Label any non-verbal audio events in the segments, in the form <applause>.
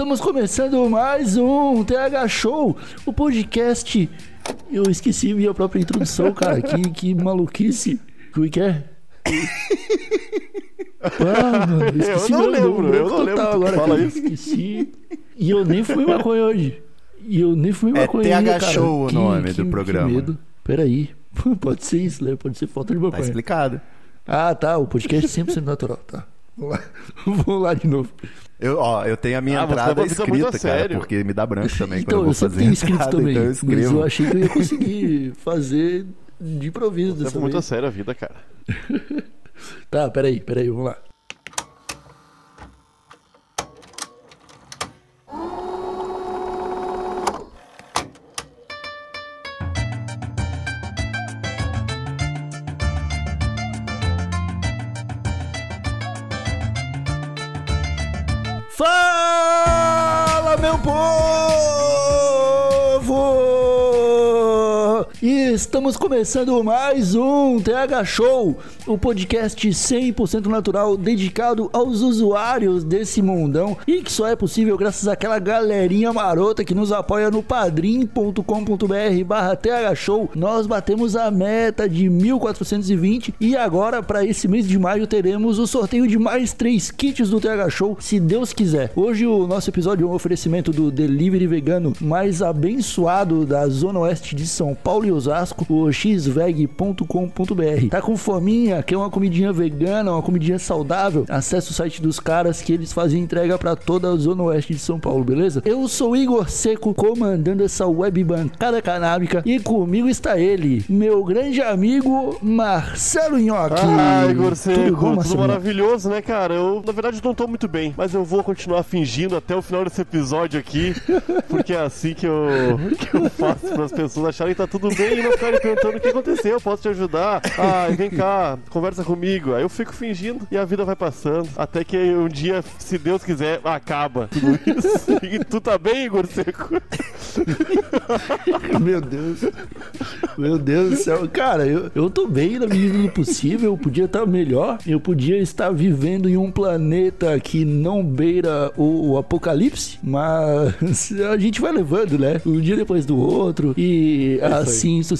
Estamos começando mais um TH Show, o podcast. Eu esqueci minha própria introdução, cara. Que, que maluquice. Como é que é? <laughs> Ah, mano, esqueci Eu não lembro, nome eu não lembro que agora, fala cara. isso. Esqueci. E eu nem fui maconha hoje. E eu nem fui É maconha TH ainda, cara. Show o Que- nome que- do programa. Que medo. Peraí. <laughs> Pode ser isso, né? Pode ser falta de Tá maconha. explicado. Ah, tá. O podcast é 100% natural. Tá. Vamos lá. <laughs> Vamos lá de novo. Eu, ó, eu tenho a minha Ah, você entrada muito escrita, cara, sério. porque me dá branco também então, quando eu vou fazer tenho escrito entrada, também. então eu mas escrevo. eu achei que eu ia conseguir <laughs> fazer de improviso dessa Leva muito a vez. sério a vida, cara. <laughs> Tá, peraí, peraí, vamos lá. Estamos começando mais um TH Show, o podcast 100% natural dedicado aos usuários desse mundão e que só é possível graças àquela galerinha marota que nos apoia no padrim.com.br barra TH Show. Nós batemos a meta de 1420 e agora para esse mês de maio teremos o sorteio de mais três kits do TH Show, se Deus quiser. Hoje o nosso episódio é um oferecimento do delivery vegano mais abençoado da zona oeste de São Paulo e Osasco, o xveg.com.br. Tá com fominha, quer uma comidinha vegana, uma comidinha saudável? Acesse o site dos caras que eles fazem entrega para toda a zona oeste de São Paulo, beleza? Eu sou Igor Seco, comandando essa web bancada canábica e comigo está ele, meu grande amigo Marcelo Nhoque. Ai, Igor Seco, Tudo tudo, bom, Marcelo? maravilhoso, né, cara? Eu, na verdade, não tô muito bem, mas eu vou continuar fingindo até o final desse episódio aqui, porque é assim que eu, <laughs> que eu faço para as pessoas acharem que tá tudo bem e não ficarem perguntando o que aconteceu, eu posso te ajudar? Ai, vem cá, conversa comigo. Aí eu fico fingindo e a vida vai passando, até que um dia, se Deus quiser, acaba tudo isso. E tu tá bem, Igor Seco? <laughs> Meu Deus. Meu Deus do céu. Cara, eu, eu tô bem na medida do possível. Eu podia estar melhor. Eu podia estar vivendo em um planeta que não beira o, o apocalipse. Mas a gente vai levando, né? Um dia depois do outro. E assim sucessivamente.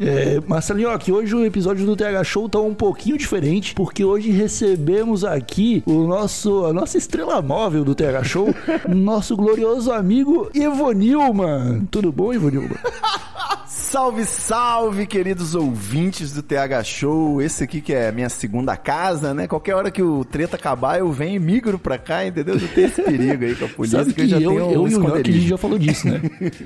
É, Marcelinho, que hoje o episódio do TH Show tá um pouquinho diferente. Porque hoje recebemos aqui o nosso, a nossa estrela móvel do TH Show. <laughs> nosso glorioso amigo Ivo Nilman. Tudo bom, Ivo Nilman? <laughs> Salve, salve, queridos ouvintes do TH Show. Esse aqui que é a minha segunda casa, né? Qualquer hora que o treta acabar, eu venho e migro pra cá, entendeu? Não tem esse perigo aí com a <laughs> polícia, Sabe que, que eu já eu, tenho eu, um e o Nhoque, a gente já falou disso, né?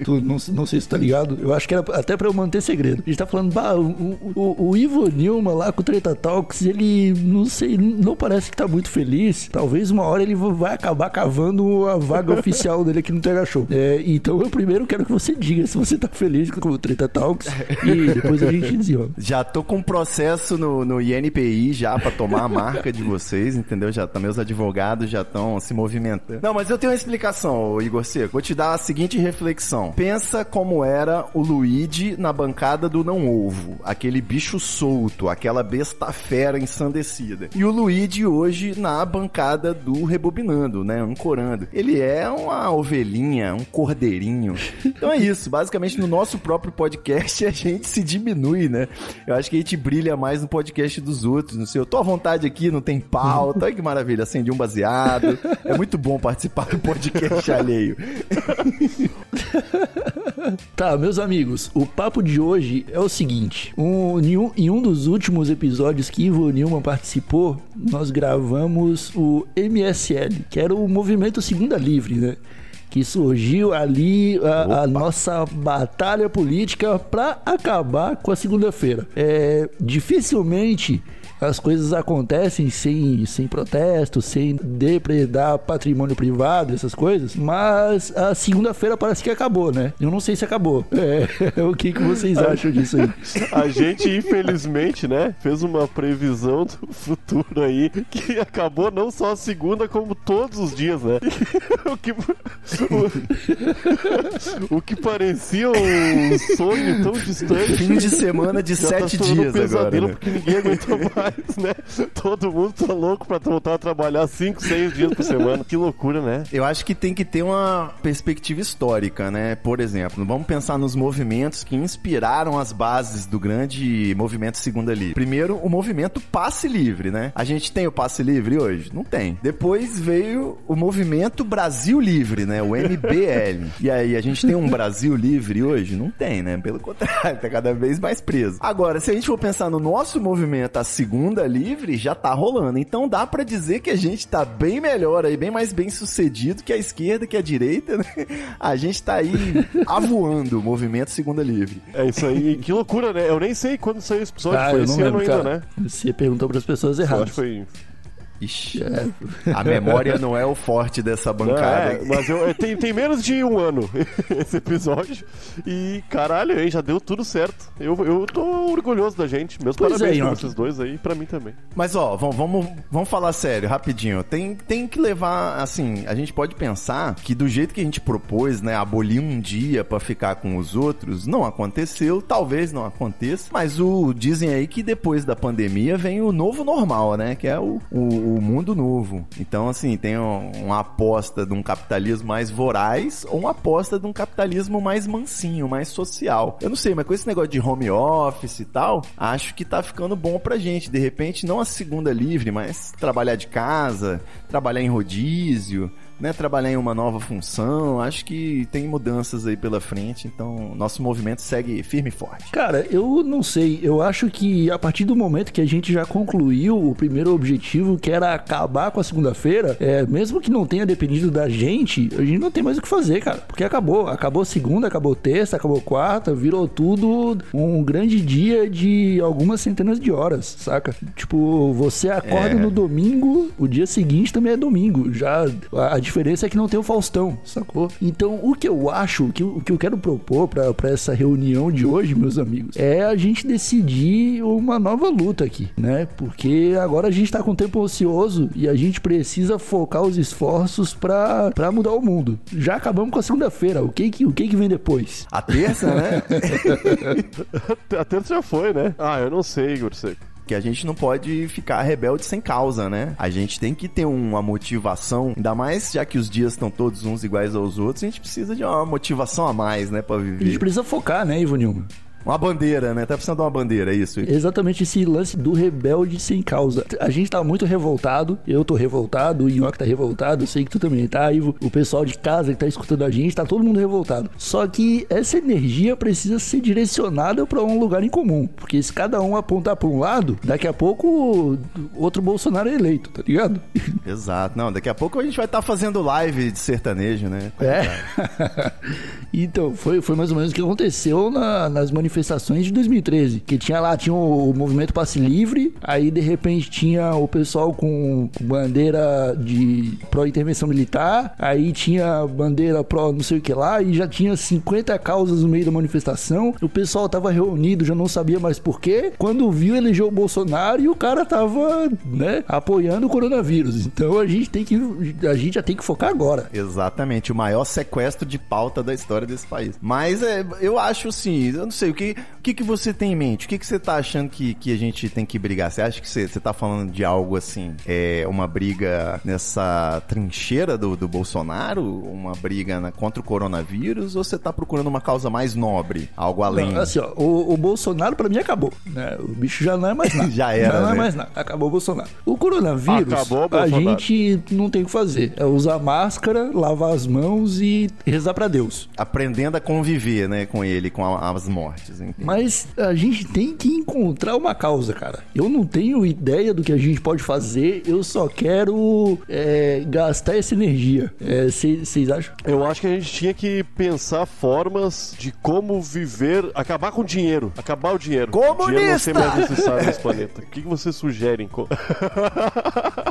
tu, não, não sei se tá ligado. Eu acho que era até pra eu manter segredo. A gente tá falando, bah, o, o, o Ivo Nilma lá com o Treta Talks, ele, não sei, não parece que tá muito feliz. Talvez uma hora ele vai acabar cavando a vaga <laughs> oficial dele aqui no TH Show. É, então eu primeiro quero que você diga se você tá feliz com o Treta Talks <laughs> e depois a gente desenrola. Já tô com um processo no, no INPI já pra tomar a marca de vocês, entendeu? Já tá, meus advogados já estão se movimentando. Não, mas eu tenho uma explicação, Igor Seco. Vou te dar a seguinte reflexão. Pensa como era o Luigi na bancada do Não Ovo. Aquele bicho solto, aquela besta fera ensandecida. E o Luigi hoje na bancada do Rebobinando, né? Ancorando. Ele é uma ovelhinha, um cordeirinho. Então é isso. Basicamente, no nosso próprio podcast, <laughs> a gente se diminui, né? Eu acho que a gente brilha mais no podcast dos outros. No seu, eu tô à vontade aqui, não tem pauta. Olha que maravilha, acendi um baseado. É muito bom participar do podcast <laughs> alheio. Tá, meus amigos, o papo de hoje é o seguinte: um, em, um, em um dos últimos episódios que Ivo Newman participou, nós gravamos o MSL, que era o Movimento Segunda Livre, né? Que surgiu ali a, a nossa batalha política para acabar com a segunda-feira. É, dificilmente as coisas acontecem sem, sem protesto, sem depredar patrimônio privado, essas coisas, mas a segunda-feira parece que acabou, né? Eu não sei se acabou. <laughs> É, o que, que vocês <laughs> acham disso aí? A gente, infelizmente, né, fez uma previsão do futuro aí que acabou não só a segunda, como todos os dias, né? <laughs> o, que, o, o, que parecia um sonho tão distante. Fim de semana de sete tá dias um agora. Né? Porque ninguém aguentou mais né? Todo mundo tá louco pra voltar a trabalhar 5, 6 dias por semana. Que loucura, né? Eu acho que tem que ter uma perspectiva histórica, né? Por exemplo, vamos pensar nos movimentos que inspiraram as bases do grande movimento Segunda Livre. Primeiro, o movimento Passe Livre, né? A gente tem o Passe Livre hoje? Não tem. Depois veio o movimento Brasil Livre, né? O MBL. e aí, a gente tem um Brasil Livre hoje? Não tem, né? Pelo contrário, tá cada vez mais preso. Agora, se a gente for pensar no nosso movimento, a segunda segunda livre já tá rolando. Então dá para dizer que a gente tá bem melhor aí, bem mais bem sucedido que a esquerda, que a direita, né? A gente tá aí <laughs> avoando o movimento segunda livre. É isso aí. Que loucura, né? Eu nem sei quando saiu esse episódio. Ah, foi esse ano ainda, né? Você perguntou para as pessoas erradas. acho que foi Ixi, é. a memória não é o forte dessa bancada. É, mas eu, tem, tem menos de um ano <laughs> esse episódio. E caralho, aí já deu tudo certo. Eu, eu tô orgulhoso da gente. Meus pois parabéns é, pra vocês dois aí, pra mim também. Mas ó, vamos, vamos, vamos falar sério, rapidinho. Tem, tem que levar, assim, a gente pode pensar que do jeito que a gente propôs, né, abolir um dia para ficar com os outros, não aconteceu, talvez não aconteça. Mas o dizem aí que depois da pandemia vem o novo normal, né? Que é o, o o mundo novo. Então, assim, tem uma aposta de um capitalismo mais voraz ou uma aposta de um capitalismo mais mansinho, mais social. Eu não sei, mas com esse negócio de home office e tal, acho que tá ficando bom pra gente. De repente, não a segunda livre, mas trabalhar de casa, trabalhar em rodízio, né, trabalhar em uma nova função. Acho que tem mudanças aí pela frente, então nosso movimento segue firme e forte. Cara, eu não sei. Eu acho que a partir do momento que a gente já concluiu o primeiro objetivo, que era acabar com a segunda-feira, é, mesmo que não tenha dependido da gente, a gente não tem mais o que fazer, cara. Porque acabou. Acabou segunda, acabou terça, acabou quarta, virou tudo um grande dia de algumas centenas de horas, saca? Tipo, você acorda é. no domingo, o dia seguinte também é domingo. Já a, a diferença é que não tem o Faustão, sacou? Então, o que eu acho, o que, o que eu quero propor para essa reunião de hoje, meus amigos, é a gente decidir uma nova luta aqui, né? Porque agora a gente tá com tempo ocioso e a gente precisa focar os esforços para mudar o mundo. Já acabamos com a segunda-feira, o que que, o que que vem depois? A terça, né? <laughs> a terça já foi, né? Ah, eu não sei, Igor Seco que a gente não pode ficar rebelde sem causa, né? A gente tem que ter uma motivação, ainda mais já que os dias estão todos uns iguais aos outros, a gente precisa de uma motivação a mais, né, para viver. A gente precisa focar, né, Ivo Nilma? Uma bandeira, né? Tá precisando de uma bandeira, é isso? Exatamente esse lance do rebelde sem causa. A gente tá muito revoltado, eu tô revoltado, o Nhoque tá revoltado, eu sei que tu também tá, Ivo. O pessoal de casa que tá escutando a gente, tá todo mundo revoltado. Só que essa energia precisa ser direcionada para um lugar em comum. Porque se cada um apontar pra um lado, daqui a pouco outro Bolsonaro é eleito, tá ligado? <laughs> Exato. Não, daqui a pouco a gente vai estar tá fazendo live de sertanejo, né? É. <laughs> então, foi, foi mais ou menos o que aconteceu na, nas manifestações manifestações de 2013, que tinha lá, tinha o movimento passe livre, aí de repente tinha o pessoal com bandeira de pró-intervenção militar, aí tinha bandeira pró não sei o que lá, e já tinha 50 causas no meio da manifestação, o pessoal tava reunido, já não sabia mais porquê, quando viu elegeu o Bolsonaro e o cara tava, né, apoiando o coronavírus. Então a gente tem que, a gente já tem que focar agora. Exatamente, o maior sequestro de pauta da história desse país. Mas é, eu acho assim, eu não sei, o que que, o que, que você tem em mente? O que, que você tá achando que, que a gente tem que brigar? Você acha que você, você tá falando de algo assim, é uma briga nessa trincheira do, do Bolsonaro? Uma briga na, contra o coronavírus? Ou você tá procurando uma causa mais nobre? Algo além? Não, assim, ó, o, o Bolsonaro pra mim acabou. Né? O bicho já não é mais <laughs> nada. já era. Já não é né? é mais nada. Acabou o Bolsonaro. O coronavírus, acabou, a gente não tem o que fazer. É usar máscara, lavar as mãos e rezar para Deus. Aprendendo a conviver, né, com ele, com a, as mortes. Diferentes, entende? Mas a gente tem que encontrar uma causa, cara. Eu não tenho ideia do que a gente pode fazer, eu só quero é, gastar essa energia. Vocês acham? Eu acho que a gente tinha que pensar formas de como viver, acabar com o dinheiro, acabar o dinheiro. O dinheiro não ser mais necessário nesse planeta. O que, que vocês sugerem? <laughs>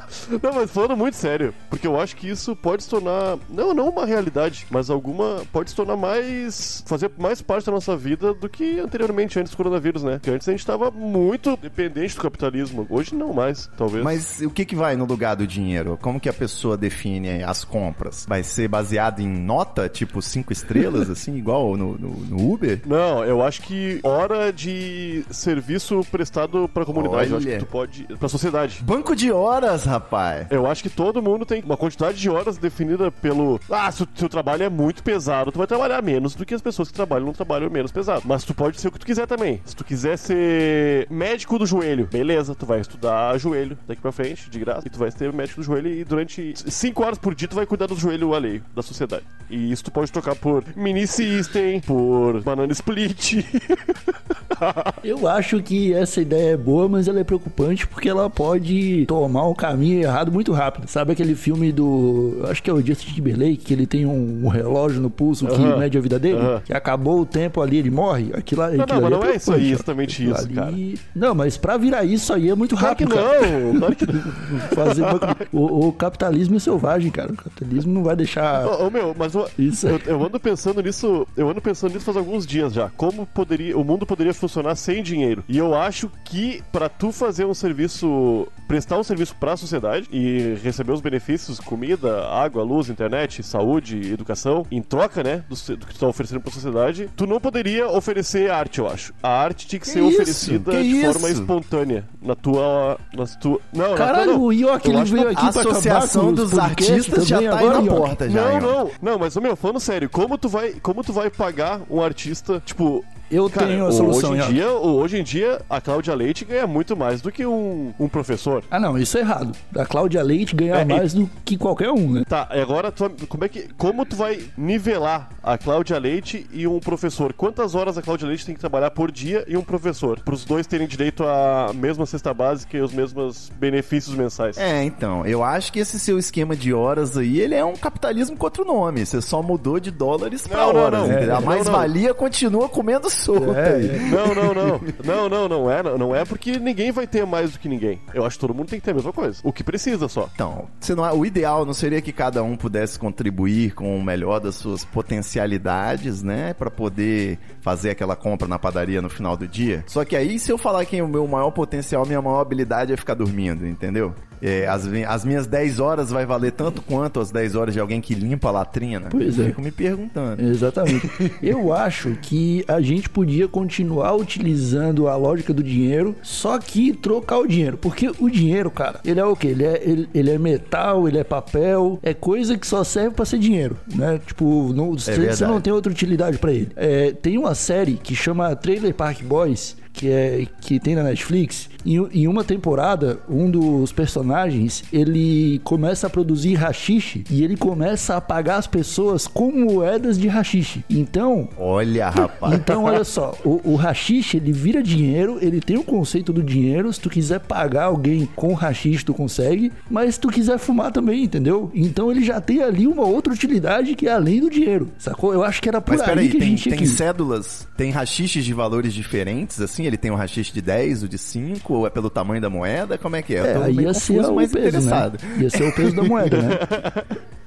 Não, mas falando muito sério, porque eu acho que isso pode se tornar, não, não uma realidade, mas alguma, pode se tornar mais, fazer mais parte da nossa vida do que anteriormente, antes do coronavírus, né? Porque antes a gente tava muito dependente do capitalismo, hoje não mais, talvez. Mas o que, que vai no lugar do dinheiro? Como que a pessoa define as compras? Vai ser baseado em nota, tipo cinco estrelas, <laughs> assim, igual no, no- no Uber? Não, eu acho que hora de serviço prestado pra comunidade. Eu acho Olha. que tu pode. pra sociedade. Banco de horas, rapaz! Eu acho que todo mundo tem uma quantidade de horas definida pelo. Ah, se o seu trabalho é muito pesado, tu vai trabalhar menos do que as pessoas que trabalham num trabalho menos pesado. Mas tu pode ser o que tu quiser também. Se tu quiser ser médico do joelho, beleza, tu vai estudar joelho daqui pra frente, de graça. E tu vai ser médico do joelho e durante 5 horas por dia tu vai cuidar do joelho alheio da sociedade. E isso tu pode trocar por mini system, por banana split. <laughs> Eu acho que essa ideia é boa, mas ela é preocupante porque ela pode tomar um caminho errado muito rápido. Sabe aquele filme do. Acho que é o Justin Timberlake, que ele tem um, um relógio no pulso que mede a vida dele? Que acabou o tempo ali, ele morre? Aquilo, aquilo não, mas não é isso aí, exatamente isso, ali- Não, mas pra virar isso aí é muito Claro que rápido. cara. não, claro que não. <laughs> Fazer o, o capitalismo é selvagem, cara. O capitalismo não vai deixar. Ô, ô, meu, mas eu, Isso eu, eu ando pensando nisso, eu ando pensando nisso faz alguns dias já. Como poderia, o mundo poderia funcionar sem dinheiro? E eu acho que pra tu fazer um serviço, prestar um serviço pra sociedade e receber os benefícios, comida, água, luz, internet, saúde, educação, em troca, né, do, do que tu tá oferecendo pra sociedade, tu não poderia oferecer arte, eu acho. A arte tinha que, ser isso? oferecida Que de forma isso? espontânea na tua, na tua, não, na tua Caralho, não. o Eu ele veio que- aqui A Associação dos Artistas já tá aí agora, na porta já. Não, não, não, mas meu, falando sério, como tu vai, como tu vai pagar um artista, tipo, Eu cara, tenho a solução, hoje em dia, hoje em dia a Cláudia Leite ganha muito mais do que um, um professor. Ah, não, isso é errado. A Cláudia Leite ganhar É, e- mais do que qualquer um, né? Tá, e agora tu, como é que como tu vai nivelar a Cláudia Leite e um professor? Quantas horas a Cláudia Leite tem que trabalhar por dia e um professor? Para os dois terem direito à mesma cesta básica e os mesmos benefícios mensais. É, então, eu acho que esse seu esquema de horas aí, ele é um capitalismo com outro nome. Você só mudou de dólares pra Não, não, horas. não. É, a não, mais-valia continua comendo solta É, aí. Não, não, não. Não, não, não é. Não é porque ninguém vai ter mais do que ninguém. Eu acho que todo mundo tem que ter a mesma coisa. O que precisa só. Então, não, o ideal não seria que cada um pudesse contribuir com o melhor das suas potencialidades, né? Pra poder fazer aquela compra na padaria no final do dia. Só que aí, se eu falar que o meu maior potencial, minha maior habilidade é ficar dormindo, entendeu? É, as, as minhas 10 horas vai valer tanto quanto as 10 horas de alguém que limpa a latrina? Pois eu é. Fico me perguntando. Exatamente. <laughs> Eu acho que a gente podia continuar utilizando a lógica do dinheiro, só que trocar o dinheiro. Porque o dinheiro, cara, ele é o quê? Ele é, ele, ele é metal, ele é papel, é coisa que só serve pra ser dinheiro, né? Tipo, não, você, você não tem outra utilidade pra ele. É, tem uma série que chama Trailer Park Boys, que é que tem na Netflix. Em, em uma temporada, um dos personagens ele começa a produzir rachixe e ele começa a pagar as pessoas com moedas de rachixe. Então, Olha, rapaz. então olha só, o, o rachixe ele vira dinheiro, ele tem o conceito do dinheiro. Se tu quiser pagar alguém com rachixe, tu consegue, mas se tu quiser fumar também, entendeu? Então ele já tem ali uma outra utilidade que é além do dinheiro, sacou? Eu acho que era por Mas aí peraí, que a tem, gente tinha tem ir. cédulas, tem rachiches de valores diferentes, assim? Ele tem um rachixe de 10, o de 5, ou é pelo tamanho da moeda? Como é que é? Eu É, tô aí meio ia ser confuso, o mas peso, interessado. né? Ia ser o peso da moeda, né? <laughs>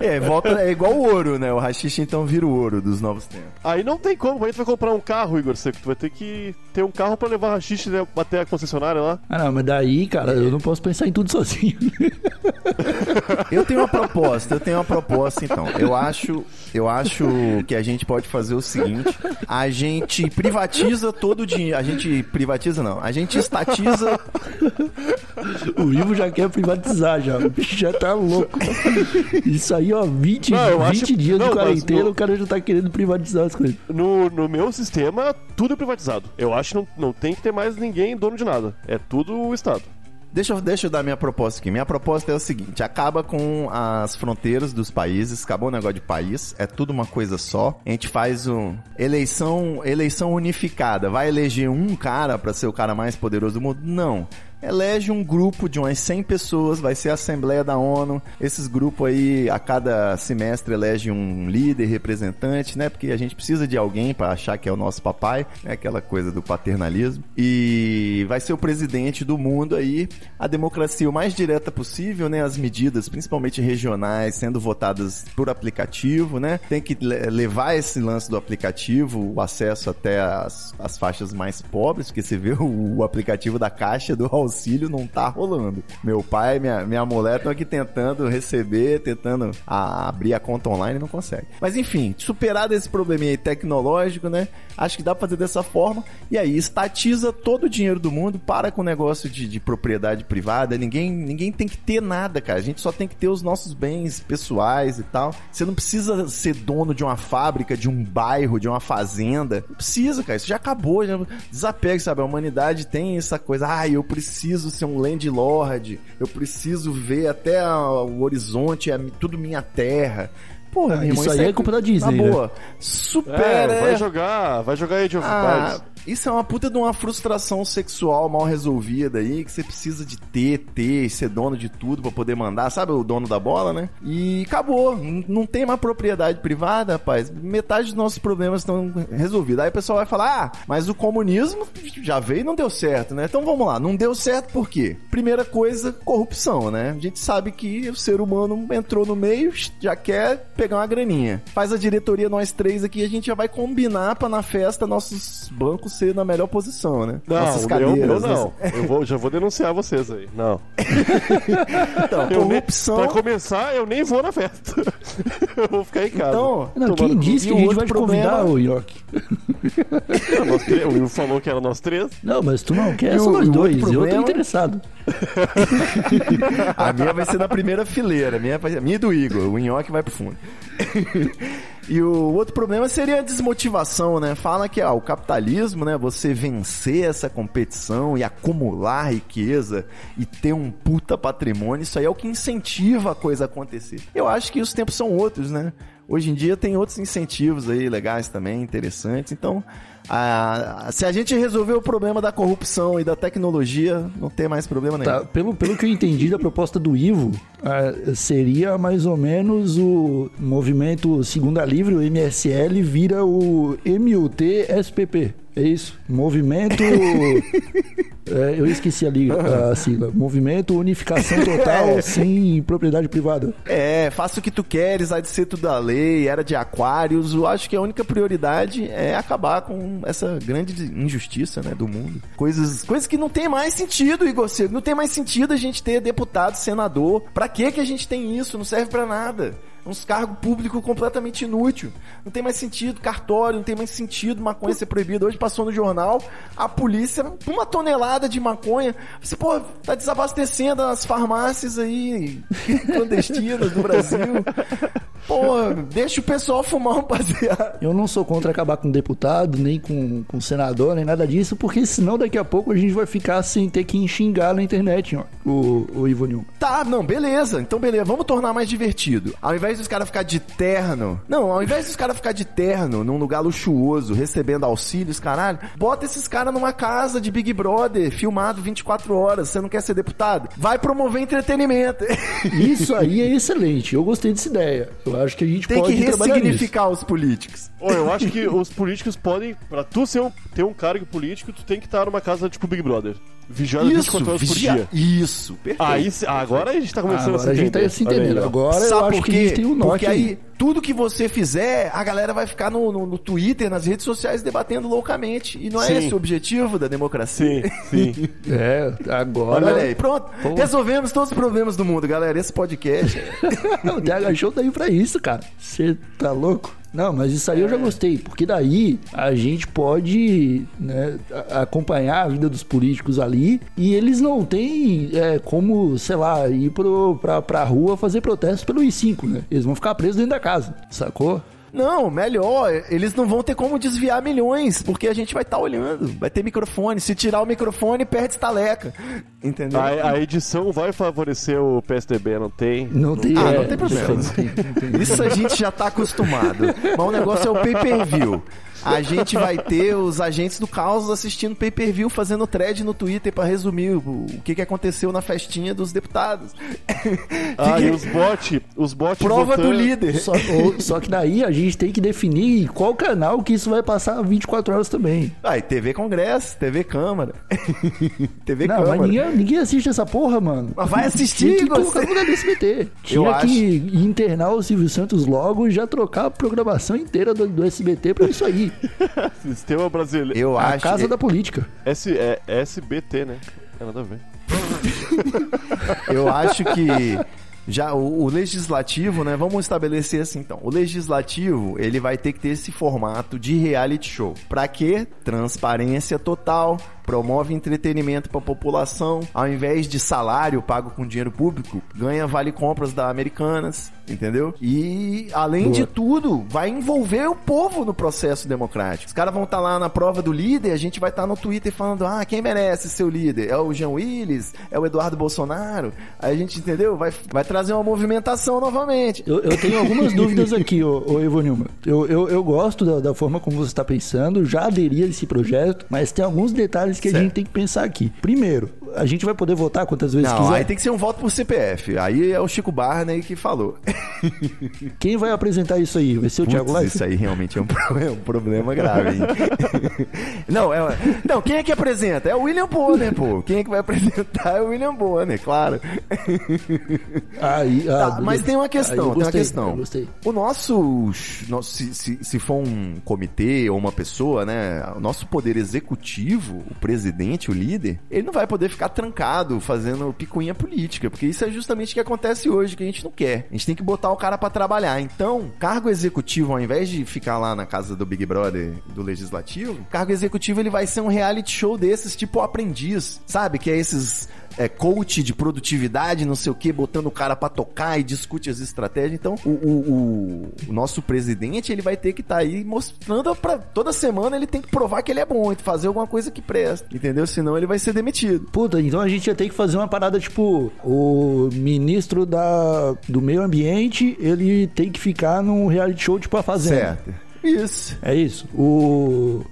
É, volta, é igual o ouro, né? O rachixe então vira o ouro dos novos tempos. Aí não tem como, aí tu vai comprar um carro, Igor Seco. Tu vai ter que ter um carro pra levar rachixe né, até a concessionária lá. Ah, não, mas daí, cara, eu não posso pensar em tudo sozinho. Eu tenho uma proposta, eu tenho uma proposta então. Eu acho, eu acho que a gente pode fazer o seguinte: a gente privatiza todo o dinheiro. A gente privatiza não, a gente estatiza. o Ivo já quer privatizar, já. O bicho já tá louco. <laughs> Isso aí, ó, 20, Não, eu 20 acho- dias não, de quarentena, no- o cara já tá querendo privatizar as coisas. No, no meu sistema, tudo é privatizado. Eu acho que não, não tem que ter mais ninguém dono de nada. É tudo o Estado. Deixa eu, deixa eu dar minha proposta aqui. Minha proposta é o seguinte: acaba com as fronteiras dos países, acabou o negócio de país, é tudo uma coisa só. A gente faz um eleição, eleição unificada. Vai eleger um cara para ser o cara mais poderoso do mundo? Não elege um grupo de umas 100 pessoas, vai ser a Assembleia da ONU. Esses grupos aí, a cada semestre, elege um líder, representante, né? Porque a gente precisa de alguém para achar que é o nosso papai, né? Aquela coisa do paternalismo. E vai ser o presidente do mundo aí, a democracia o mais direta possível, né? As medidas, principalmente regionais, sendo votadas por aplicativo, né? Tem que levar esse lance do aplicativo, o acesso até as, as faixas mais pobres, porque você vê o, o aplicativo da Caixa do auxílio não tá rolando. Meu pai minha, minha mulher estão aqui tentando receber, tentando a, abrir a conta online e não consegue. Mas enfim, superado esse probleminha tecnológico, né? Acho que dá pra fazer dessa forma. E aí, estatiza todo o dinheiro do mundo, para com o negócio de, de propriedade privada. Ninguém, ninguém tem que ter nada, cara. A gente só tem que ter os nossos bens pessoais e tal. Você não precisa ser dono de uma fábrica, de um bairro, de uma fazenda. Não precisa, cara. Isso já acabou. Já... Desapega, sabe? A humanidade tem essa coisa. Ah, eu preciso preciso ser um landlord, eu preciso ver até o horizonte, é tudo minha terra. Porra, ah, isso aí é, culpa da Disney. Na boa. Né? Supera. É, vai jogar, vai jogar Age of ah, isso é uma puta de uma frustração sexual mal resolvida aí, que você precisa de ter, ter, ser dono de tudo para poder mandar, sabe o dono da bola, né? E acabou, não tem mais propriedade privada, rapaz. Metade dos nossos problemas estão resolvidos. Aí o pessoal vai falar: "Ah, mas o comunismo já veio e não deu certo, né?" Então vamos lá, não deu certo por quê? Primeira coisa, corrupção, né? A gente sabe que o ser humano entrou no meio, já quer pegar uma graninha. Faz a diretoria nós três aqui, a gente já vai combinar para na festa nossos bancos ser na melhor posição, né? Não, Nossas cadeiras, eu, eu não. Né? Eu vou, já vou denunciar vocês aí. Não. então, corrupção. Nem, pra começar, eu nem vou na festa. <laughs> eu vou ficar em casa. Então, não, quem disse que a gente vai te convidar, ô York? o Will falou que era nós três. Não, mas tu não quer, são nós dois. Problema... Eu tô interessado. <laughs> a minha vai ser na primeira fileira. A minha, a minha e do Igor. O Nhoque vai pro fundo. <laughs> E o outro problema seria a desmotivação, né? Fala que ah, o capitalismo, né? Você vencer essa competição e acumular riqueza e ter um puta patrimônio, isso aí é o que incentiva a coisa a acontecer. Eu acho que os tempos são outros, né? Hoje em dia tem outros incentivos aí legais também, interessantes. Então, se a gente resolver o problema da corrupção e da tecnologia, não tem mais problema nenhum. Tá, pelo, pelo que eu entendi da proposta do Ivo, uh, seria mais ou menos o movimento Segunda Livre, o MSL, vira o MUT-SPP. É isso. Movimento. <laughs> é, eu esqueci ali <laughs> a sigla. Movimento Unificação Total <laughs> é. sem propriedade privada. É, faça o que tu queres, há de ser tudo da lei, era de aquários. Eu acho que a única prioridade é acabar com essa grande injustiça né, do mundo. Coisas, coisas que não tem mais sentido, Igor Cego. Não tem mais sentido a gente ter deputado, senador. Pra que que a gente tem isso? Não serve para nada uns cargos públicos completamente inútil. Não tem mais sentido, cartório, não tem mais sentido maconha ser proibida. Hoje passou no jornal, a polícia, uma tonelada de maconha. Você, pô, tá desabastecendo as farmácias aí <laughs> clandestinas do Brasil. Pô, deixa o pessoal fumar um baseado. Eu não sou contra acabar com deputado, nem com, com senador, nem nada disso, porque senão daqui a pouco a gente vai ficar sem ter que xingar na internet, ó, o, o Ivo Nilma. Tá, não, beleza. Então, beleza. Vamos tornar mais divertido. Ao invés dos caras ficar de terno. Não, ao invés dos caras ficar de terno num lugar luxuoso, recebendo auxílios, caralho, bota esses caras numa casa de Big Brother, filmado 24 horas. Você não quer ser deputado? Vai promover entretenimento. <laughs> Isso aí é excelente. Eu gostei dessa ideia. Eu acho que a gente Tem pode que ressignificar os políticos. Oh, eu acho que os políticos podem, pra tu ser um, ter um cargo político, tu tem que estar numa casa tipo Big Brother. Vigiando isso, 24 horas vigia... por dia. Isso, perfeito. Aí, agora a gente tá começando agora a se entender. A gente tá se entendendo. Agora Sabe eu acho que a gente tem um norte. Porque aí, tudo que você fizer, a galera vai ficar no, no, no Twitter, nas redes sociais, debatendo loucamente. E não é sim. esse o objetivo da democracia? Sim, sim. <laughs> é, agora... Olha aí, pronto. Pô. Resolvemos todos os problemas do mundo, galera. Esse podcast... <laughs> o DH Show tá aí pra isso, cara. Você tá louco? Não, mas isso aí eu já gostei, porque daí a gente pode né, acompanhar a vida dos políticos ali e eles não têm é, como, sei lá, ir pro, pra, pra rua fazer protestos pelo I5, né? Eles vão ficar presos dentro da casa, sacou? Não, melhor, eles não vão ter como desviar milhões, porque a gente vai estar olhando. Vai ter microfone. Se tirar o microfone, perde estaleca. Entendeu? A, a edição vai favorecer o PSDB, não tem? Não tem, Ah, é, não tem problema. não tem, não tem. Isso a gente já tá acostumado. Mas o negócio é o pay-per-view. A gente vai ter os agentes do caos assistindo pay-per-view, fazendo thread no Twitter pra resumir o, o que, que aconteceu na festinha dos deputados. <laughs> Ah, Que- e os bots, os bots Prova do votando. líder. Só, ou- só que daí a gente tem que definir qual canal que isso vai passar 24 horas também. Ai, TV Congresso, TV Câmara. <laughs> TV Não, Câmara. mas ninguém, ninguém assiste essa porra, mano. Mas vai assistir, Tinha que você. colocar no lugar do SBT. Tinha acho. que internar o Silvio Santos logo e já trocar a programação inteira do, do SBT pra isso aí. <laughs> Sistema brasileiro. Eu a acho casa da política. S, é, SBT, né? É nada a ver. <laughs> Eu acho que já o, o legislativo, né? Vamos estabelecer assim então. O legislativo, ele vai ter que ter esse formato de reality show. Pra quê? Transparência total, promove entretenimento pra população, ao invés de salário pago com dinheiro público, ganha vale compras da Americanas, entendeu? E além de tudo, vai envolver o povo no processo democrático. Os caras vão estar lá na prova do líder, a gente vai estar no Twitter falando: "Ah, quem merece ser o líder? É o Jean Willis? É o Eduardo Bolsonaro?" Aí a gente, entendeu? Vai, vai trazer uma movimentação novamente. Eu, eu tenho algumas <laughs> dúvidas aqui, ô, ô Ivo Nilma. Eu, eu, eu gosto da, da forma como você está pensando, já aderi a esse projeto, mas tem alguns detalhes que a Certo. gente tem que pensar aqui. Primeiro, a gente vai poder votar quantas vezes Não, quiser. aí tem que ser um voto por CPF. Aí é o Chico Barney que falou. <laughs> Quem vai apresentar isso aí? Vai ser o Thiago Putz, Leifert? isso aí realmente é um, <laughs> pro- é um problema grave, hein? <laughs> não, é, não, quem é que apresenta? É o William Bonner, pô. Quem é que vai apresentar é o William Bonner, claro. Aí, ah, Tá, mas beleza. tem uma questão, eu tem uma gostei, questão. Gostei. O nosso, nosso se, se, se for um comitê ou uma pessoa, né, o nosso poder executivo, o presidente, o líder, ele não vai poder ficar trancado fazendo picuinha política, porque isso é justamente o que acontece hoje, que a gente não quer. A gente tem que botar o cara pra trabalhar. Então, cargo executivo, ao invés de ficar lá na casa do Big Brother do legislativo, cargo executivo ele vai ser um reality show desses, tipo o aprendiz, sabe? Que é esses é, coach de produtividade, não sei o que, botando o cara pra tocar e discute as estratégias. Então, o, o- o- nosso presidente, ele vai ter que estar aí mostrando pra toda semana ele tem que provar que ele é bom e fazer alguma coisa que presta, entendeu? Senão ele vai ser demitido. Puta, então a gente ia ter que fazer uma parada tipo: o ministro da, do meio ambiente ele tem que ficar num reality show tipo a Fazenda. Certo. Isso. É isso. O.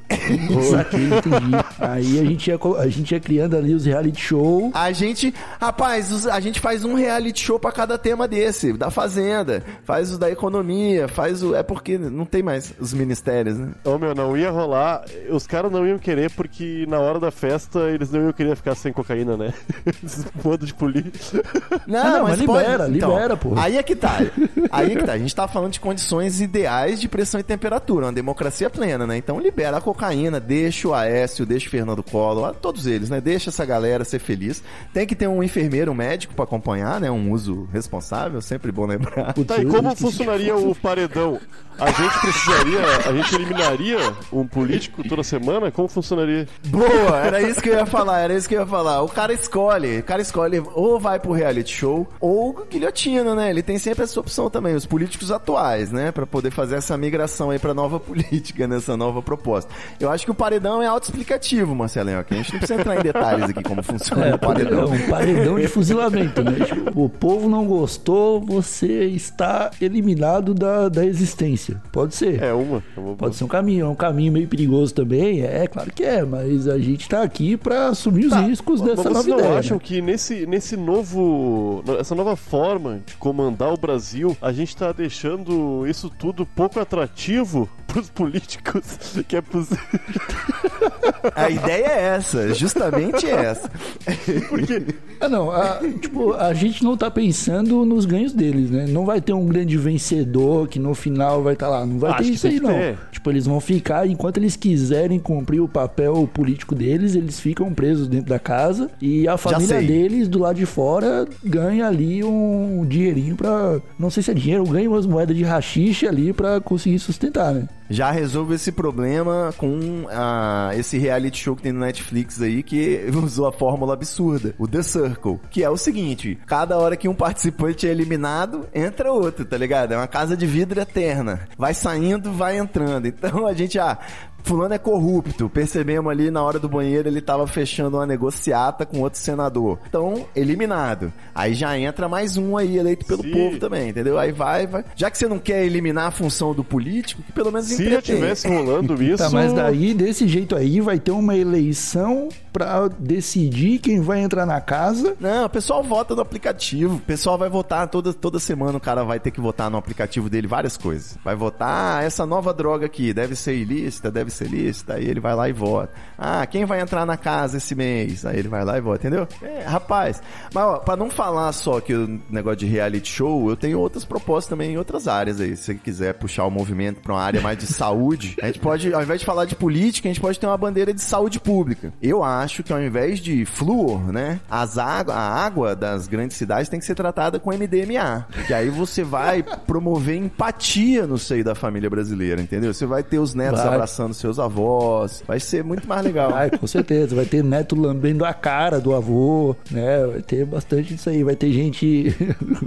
Saquei, entendi. Aí a gente, ia, a gente ia criando ali os reality show. A gente, rapaz, a gente faz um reality show pra cada tema desse, da fazenda, faz os da economia, faz o, é porque não tem mais os ministérios, né? Ô meu, não ia rolar. Os caras não iam querer porque na hora da festa eles não iam querer ficar sem cocaína, né? <laughs> Bando de polícia. Não, Ah, não, mas libera, libera, pô. Aí é que tá. Aí é que tá. A gente tá falando de condições ideais de pressão e temperatura, uma democracia plena, né? Então libera a cocaína, deixa o Aécio, deixa o Fernando Collor, todos eles, né? Deixa essa galera ser feliz. Tem que ter um enfermeiro, um médico pra acompanhar, né? Um uso responsável, sempre bom lembrar. Tá, e como funcionaria o paredão? A gente precisaria, a gente eliminaria um político toda semana? Como funcionaria? Boa, era isso que eu ia falar, era isso que eu ia falar. O cara escolhe, o cara escolhe ou vai pro reality show ou guilhotina, né? Ele tem sempre essa opção também, os políticos atuais, né? Pra poder fazer essa migração aí pra nova <laughs> política, nessa nova proposta. Eu acho que o paredão é autoexplicativo, Marcelinho, aqui. A gente não precisa entrar em detalhes aqui como funciona É, o paredão. um paredão de fuzilamento, né? Tipo, <laughs> o povo não gostou, você está eliminado da, da existência. Pode ser. É uma. é uma Pode ser um caminho, é um caminho meio perigoso também, é claro que é, mas a gente tá aqui pra assumir os riscos Mas dessa vocês nova não ideia. acham né? que nesse, nesse novo. Essa nova forma de comandar o Brasil, a gente tá deixando isso tudo pouco atrativo <laughs> pros políticos? Que é possível. <laughs> A ideia é essa, justamente essa. <laughs> Ah, não, a, tipo, a gente não tá pensando nos ganhos deles, né? Não vai ter um grande vencedor que no final vai estar lá. Não vai Acho ter isso aí, não. ter. Tipo, eles vão ficar, enquanto eles quiserem cumprir o papel político deles, eles ficam presos dentro da casa e a família deles, do lado de fora, ganha ali um dinheirinho pra. Não sei se é dinheiro, ganha umas moedas de rachixe ali pra conseguir sustentar. né? Já resolve esse problema com ah, esse reality show que tem no Netflix aí que <laughs> usou a fórmula absurda, o The Circle, que é o seguinte: cada hora que um participante é eliminado, entra outro, tá ligado? É uma casa de vidro eterna. Vai saindo, vai entrando. Então a gente, ah, Fulano é corrupto. Percebemos ali na hora do banheiro ele tava fechando uma negociata com outro senador. Então, eliminado. Aí já entra mais um aí eleito pelo Sim. povo também, entendeu? Aí vai, vai. Já que você não quer eliminar a função do político, que pelo menos Se já tivesse rolando isso. Tá, mas daí, desse jeito aí, vai ter uma eleição pra decidir quem vai entrar na casa. Não, o pessoal vota no aplicativo. O pessoal vai votar toda, toda semana. O cara vai ter que votar no aplicativo dele várias coisas. Vai votar, ah, essa nova droga aqui deve ser ilícita, deve ser lícita. Aí ele vai lá e vota. Ah, quem vai entrar na casa esse mês? Aí ele vai lá e vota, entendeu? É, rapaz. Mas, ó, pra não falar só que o negócio de reality show, eu tenho outras propostas também em outras áreas aí. Se você quiser puxar o movimento pra uma área mais de saúde, a gente pode, ao invés de falar de política, a gente pode ter uma bandeira de saúde pública. Eu acho que ao invés de flúor, né, as água, a água das grandes cidades tem que ser tratada com MDMA. Que aí você vai promover empatia no seio da família brasileira, entendeu? Você vai ter os netos Vai. abraçando seus avós. Vai ser muito mais legal. Ai, com certeza. Vai ter neto lambendo a cara do avô, né? Vai ter bastante disso aí. Vai ter gente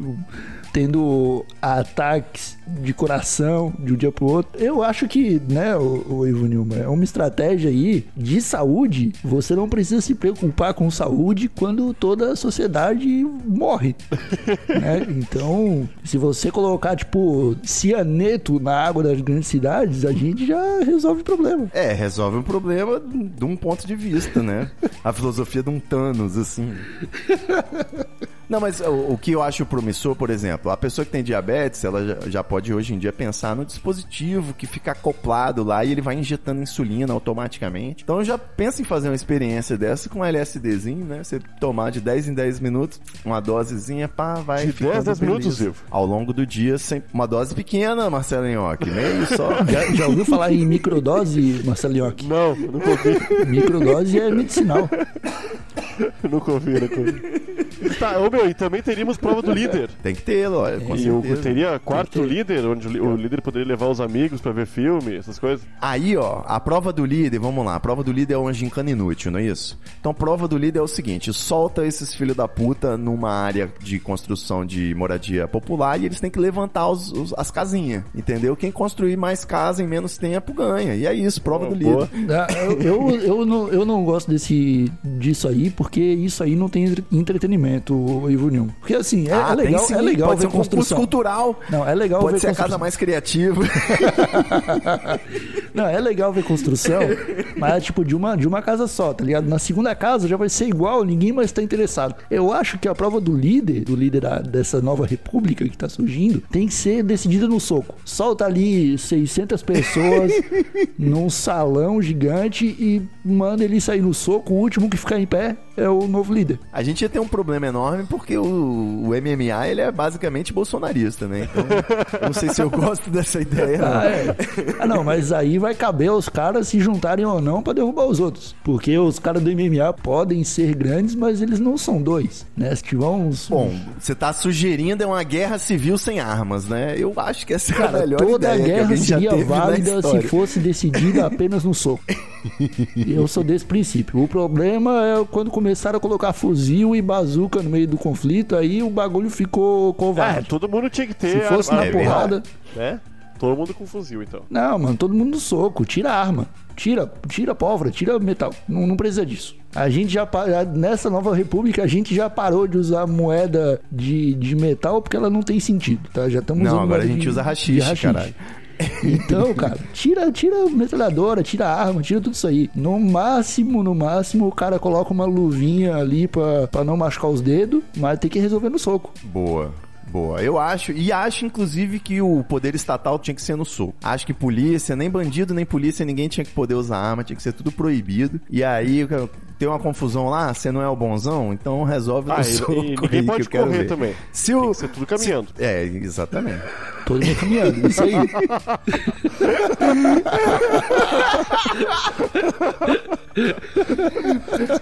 <laughs> tendo ataques de coração de um dia pro outro. Eu acho que, né, o, o Ivo Nilma, é uma estratégia aí de saúde. Você não precisa se preocupar com saúde quando toda a sociedade morre. <laughs> né? Então, se você colocar, tipo, cianeto na água das grandes cidades, a gente já resolve o problema. É, resolve um problema de um ponto de vista, né? A filosofia de um Thanos, assim. <laughs> Não, mas o, o que eu acho promissor, por exemplo, a pessoa que tem diabetes, ela já, já pode hoje em dia pensar no dispositivo que fica acoplado lá e ele vai injetando insulina automaticamente. Então eu já penso em fazer uma experiência dessa com um LSDzinho, né? Você tomar de 10 em 10 minutos, uma dosezinha, pá, vai De ficando 10 em 10 minutos. Ivo. Ao longo do dia, sempre uma dose pequena, Marcelo Nhoque, meio só. <laughs> Já, já ouviu falar em microdose, Marcelo Iocchi? Não, eu nunca ouvi. Microdose é medicinal. <laughs> nunca ouvi, nunca ouvi. Tá, ô meu, e também teríamos prova do líder. Tem que ter, olha, com e certeza. teria quarto líder, onde o líder poderia levar os amigos pra ver filme, essas coisas. Aí, ó, a prova do líder, vamos lá, a prova do líder é uma gincana inútil, não é isso? Então, a prova do líder é o seguinte: solta esses filhos da puta numa área de construção de moradia popular e eles têm que levantar os- os- as casinhas, entendeu? Quem construir mais casa em menos tempo ganha. E é isso, prova do Boa. líder. Ah, Eu, eu, eu não, eu não gosto desse, disso aí, porque isso aí não tem entre- entretenimento, Ivo Nilma. Porque assim, é, ah, é legal, sim, é legal pode ver ser um construção. cultural. Não, é legal Pode ver ser a casa construção. mais criativa. <laughs> Não, é legal ver construção, mas é tipo de uma, de uma casa só, tá ligado? Na segunda casa já vai ser igual, ninguém mais tá interessado. Eu acho que a prova do líder, do líder da- dessa nova república que tá surgindo, tem que ser decidida no soco. Solta ali 600 pessoas <laughs> num salão gigante e manda ele sair no soco. O último que ficar em pé é o novo líder. A gente ia ter um problema enorme porque o, o MMA ele é basicamente bolsonarista, né? Então, não sei se eu gosto dessa ideia. não. Ah, é. Ah, não, mas aí vai caber aos caras se juntarem ou não pra derrubar os outros. Porque os caras do MMA podem ser grandes, mas eles não são dois, né? Se tiver uns... Bom, você tá sugerindo é uma guerra civil sem armas, né? Eu acho que essa é a Cara, melhor toda ideia que guerra seria válida se fosse decidida apenas no soco. <laughs> Eu sou desse princípio. O problema é quando começaram a colocar fuzil e bazuca no meio do conflito, aí o bagulho ficou covarde. todo mundo tinha que ter. se fosse arma- na é porrada... Né? Todo mundo com fuzil, então. Não, mano, todo mundo no soco. Tira a arma. Tira, tira pólvora, tira metal. Não, não precisa disso. A gente já, nessa nova república, a gente já parou de usar moeda de, de metal porque ela não tem sentido, tá? Já estamos Não, usando agora a gente de- usa de rachixe, caralho. Então, <laughs> cara, tira, tira a metralhadora, tira a arma, tira tudo isso aí. No máximo, no máximo, o cara coloca uma luvinha ali pra, pra não machucar os dedos, mas tem que resolver no soco. Boa. Boa, eu acho, e acho inclusive que o poder estatal tinha que ser no soco. Acho que polícia, nem bandido, nem polícia, ninguém tinha que poder usar arma, tinha que ser tudo proibido. E aí tem uma confusão lá, você não é o bonzão, então resolve no Ah, e, soco. e aí ninguém que pode eu quero correr ver. também. Se Tem o, que ser tudo caminhando. É, exatamente. Todo mundo caminhando, isso aí.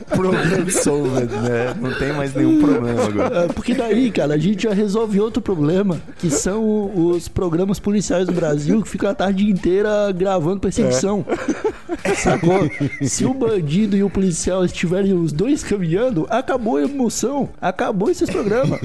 Problem solved, né? Não tem mais nenhum problema agora. É, Porque daí, cara, a gente já resolve outro problema, que são os programas policiais do Brasil que ficam a tarde inteira gravando perseguição. Sacou? Se o bandido e o policial estiverem os dois caminhando, acabou a emoção. Acabou esses programas.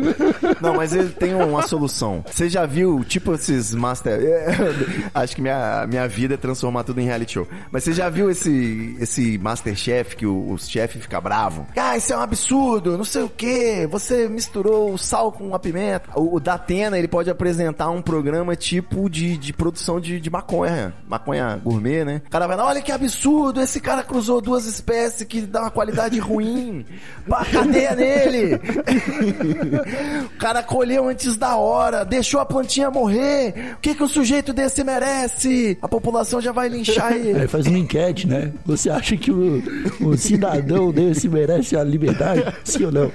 <laughs> Não, mas ele tem uma solução. Você já viu, tipo, esses Master. <laughs> é, Acho que minha, minha vida é transformar tudo em reality show. Mas você já viu esse, esse Masterchef que o, o chefe fica bravo? Ah, isso é um absurdo, não sei o quê. Você misturou o sal com a pimenta. O, o Datena, ele pode apresentar um programa tipo de, de produção de, de maconha. Maconha gourmet, né? O cara lá, olha que absurdo, esse cara cruzou duas espécies que dá uma qualidade <laughs> ruim. Pá, cadeia nele. <laughs> o cara colheu antes da hora, deixou a plantinha morrer. O que, que o sujeito desse merece? A população já vai linchar Aí ele. faz uma enquete, né? Você acha que o, o cidadão desse merece a liberdade? Sim ou não?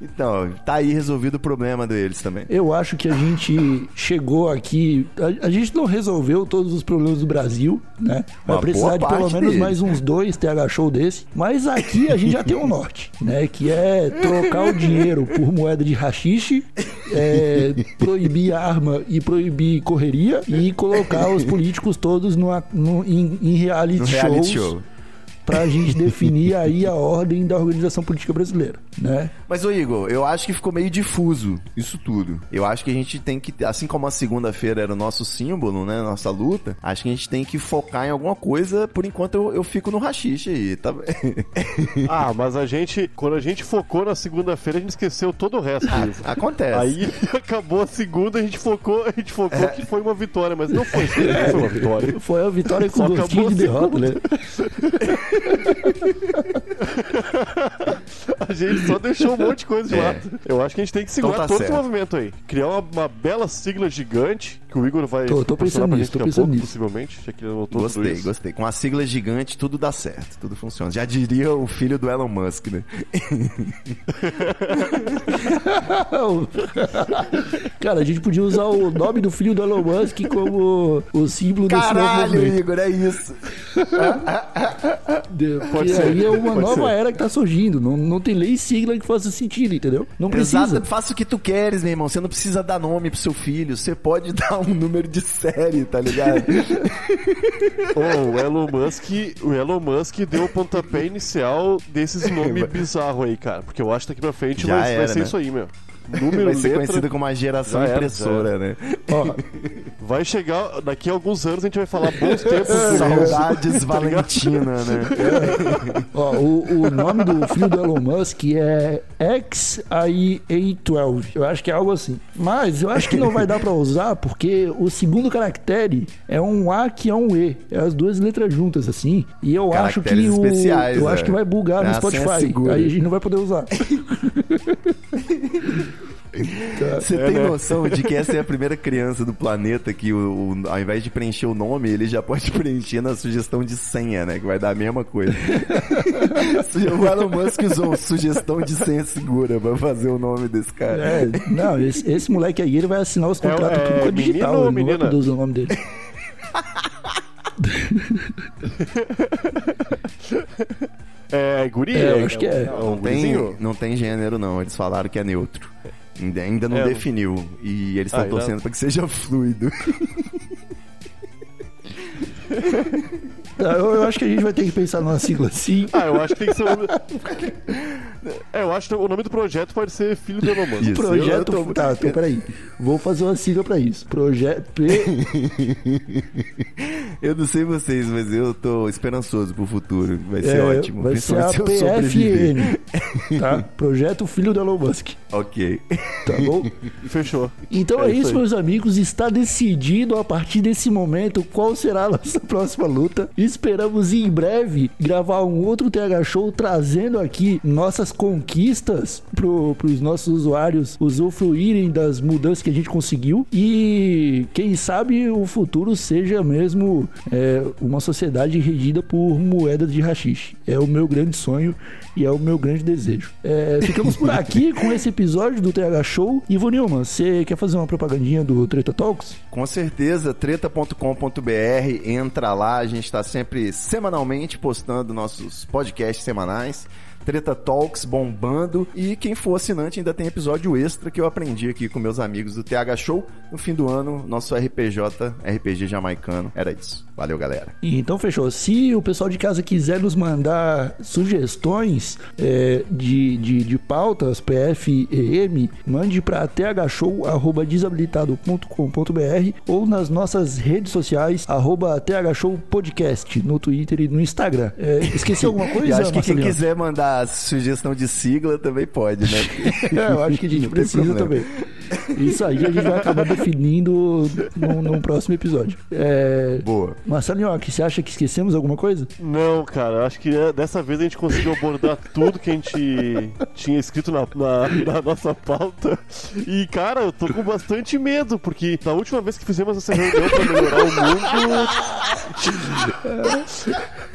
Então, tá aí resolvido o problema deles também. Eu acho que a gente chegou aqui. A, a gente não resolveu todos os problemas do Brasil, né? Vai Uma precisar de pelo menos deles. mais uns dois TH show desse. Mas aqui a gente já tem um norte, né? Que é trocar o dinheiro por moeda de rachixe, é, proibir arma e proibir correria e colocar os políticos todos numa, no, em, em reality, No shows reality show. pra gente definir aí a ordem da organização política brasileira, né? Mas, ô Igor, eu acho que ficou meio difuso isso tudo. Eu acho que a gente tem que, assim como a segunda-feira era o nosso símbolo, né? Nossa luta, acho que a gente tem que focar em alguma coisa. Por enquanto, eu, eu fico no rachixe aí, tá? <laughs> Ah, mas a gente, quando a gente focou na segunda-feira, a gente esqueceu todo o resto. Ivo. Acontece. Aí <laughs> acabou a segunda, a gente focou, a gente focou que foi uma vitória, mas não foi, não <laughs> foi uma vitória. Foi a vitória com Só gostinho de derrota, né? A gente só deixou um monte de coisa de É. lado. Eu acho que a gente tem que segurar Então tá todo certo. esse movimento aí. Criar uma, uma bela sigla gigante, que o Igor vai Tô- tô pensando nisso, tô pensando pouco, nisso. possivelmente, já que ele anotou tudo Gostei, isso. gostei. Com a sigla gigante, tudo dá certo, tudo funciona. Já diria o filho do Elon Musk, né? <laughs> Cara, a gente podia usar o nome do filho do Elon Musk como o símbolo desse novo Caralho, movimento. Igor, é isso. De- Porque ser, aí é uma pode nova ser. era que tá surgindo. Não, não tem lei e sigla que faça sentido, entendeu? Não precisa. Exato, faça o que tu queres, meu irmão. Você não precisa dar nome pro seu filho. Você pode <laughs> dar um número de série, tá ligado? <laughs> Ô, o Elon Musk, o Elon Musk deu o pontapé inicial desses <laughs> nomes bizarros aí, cara. Porque eu acho que daqui pra frente vai, vai era, ser né? isso aí, meu. Número, Vai ser letra, conhecido como a geração era, impressora, né? Ó, vai chegar, daqui a alguns anos a gente vai falar bons tempos. <laughs> Saudades <laughs> Valentina, né? <laughs> ó, o, o nome do filho do Elon Musk é XIA12. Eu acho que é algo assim. Mas eu acho que não vai dar pra usar porque o segundo caractere é um A que é um E. É as duas letras juntas, assim. E eu acho que o. especiais, eu é. acho que vai bugar no É senha Spotify. Aí a gente não vai poder usar. Você É, tem né? noção de que essa é a <laughs> primeira criança do planeta que, o, o- ao invés de preencher o nome, ele já pode <laughs> preencher na sugestão de senha, né? Que vai dar a mesma coisa. <laughs> o Elon Musk usou sugestão de senha segura pra fazer o nome desse cara. É, não, esse, esse moleque aí ele vai assinar os contratos é com digital. menino ou ele não vai menina? poder usar o nome dele. É, guri? É, acho que é. um Não tem, não tem gênero, não. Eles falaram que é neutro. Ainda, ainda não É, definiu. E eles estão Ah, torcendo pra que seja fluido. <laughs> Tá, Eu, eu acho que a gente vai ter que pensar numa sigla assim. <laughs> Ah, eu acho que tem que ser o nome... É, eu acho que o nome do projeto pode ser Filho do Elon Musk. Isso. Projeto. tô- Tá, então peraí. Vou fazer uma sigla pra isso. Projeto. P... <laughs> Eu não sei vocês, mas eu tô esperançoso pro futuro. Vai ser é, ótimo. Vai ser a. PFN. Tá? <laughs> Projeto Filho do Elon Musk. Ok. Tá bom? Fechou. Então É é, isso aí. meus amigos. Está decidido a partir desse momento qual será a nossa próxima luta. Esperamos em breve gravar um outro TH Show trazendo aqui nossas conquistas para os nossos usuários usufruírem das mudanças que a gente conseguiu. E quem sabe o futuro seja mesmo é, uma sociedade regida por moedas de rachixe. É o meu grande sonho e é o meu grande desejo. É, ficamos por aqui com esse episódio do TH Show. Ivo Nilman, você quer fazer uma propagandinha do Treta Talks? Com certeza, treta.com.br, entra lá, a gente está sempre semanalmente postando nossos podcasts semanais. Treta Talks bombando. E quem for assinante ainda tem episódio extra que eu aprendi aqui com meus amigos do TH Show. No fim do ano, nosso RPJ, RPG jamaicano. Era isso. Valeu, galera. Então fechou. Se o pessoal de casa quiser nos mandar sugestões é, de, de, de pautas, PF e M, mande para thshow.desabilitado.com.br ou nas nossas redes sociais, arroba thshowpodcast, no Twitter e no Instagram. É, esqueci alguma <laughs> coisa, acho que quem quiser mandar sugestão de sigla também pode, né? <laughs> É, eu acho que a gente precisa também. Isso aí a gente vai acabar definindo no, no próximo episódio. É, Boa. Marcelo Nhoque, você acha que esquecemos alguma coisa? Não, cara, eu acho que é, dessa vez a gente conseguiu abordar tudo que a gente tinha escrito na, na- na nossa pauta. E, cara, eu tô com bastante medo, porque na última vez que fizemos essa reunião pra melhorar o mundo. <laughs>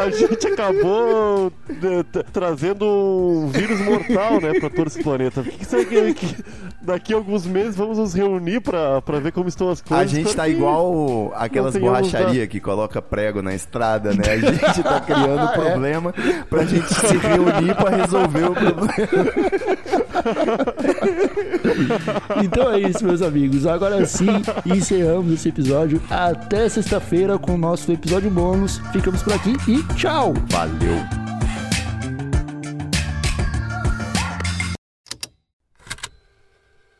A gente acabou t- trazendo um vírus mortal, né, pra todo esse planeta. Que, que, que daqui a alguns meses vamos nos reunir pra, pra ver como estão as coisas? A gente tá igual aquelas borracharias que coloca prego na estrada, né? A gente tá <laughs> criando problema pra gente se reunir pra resolver o problema. <laughs> Então é isso, meus amigos. Agora sim, encerramos esse episódio. Até sexta-feira com o nosso episódio bônus. Ficamos por aqui e tchau! Valeu.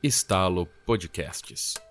Estalo Podcasts.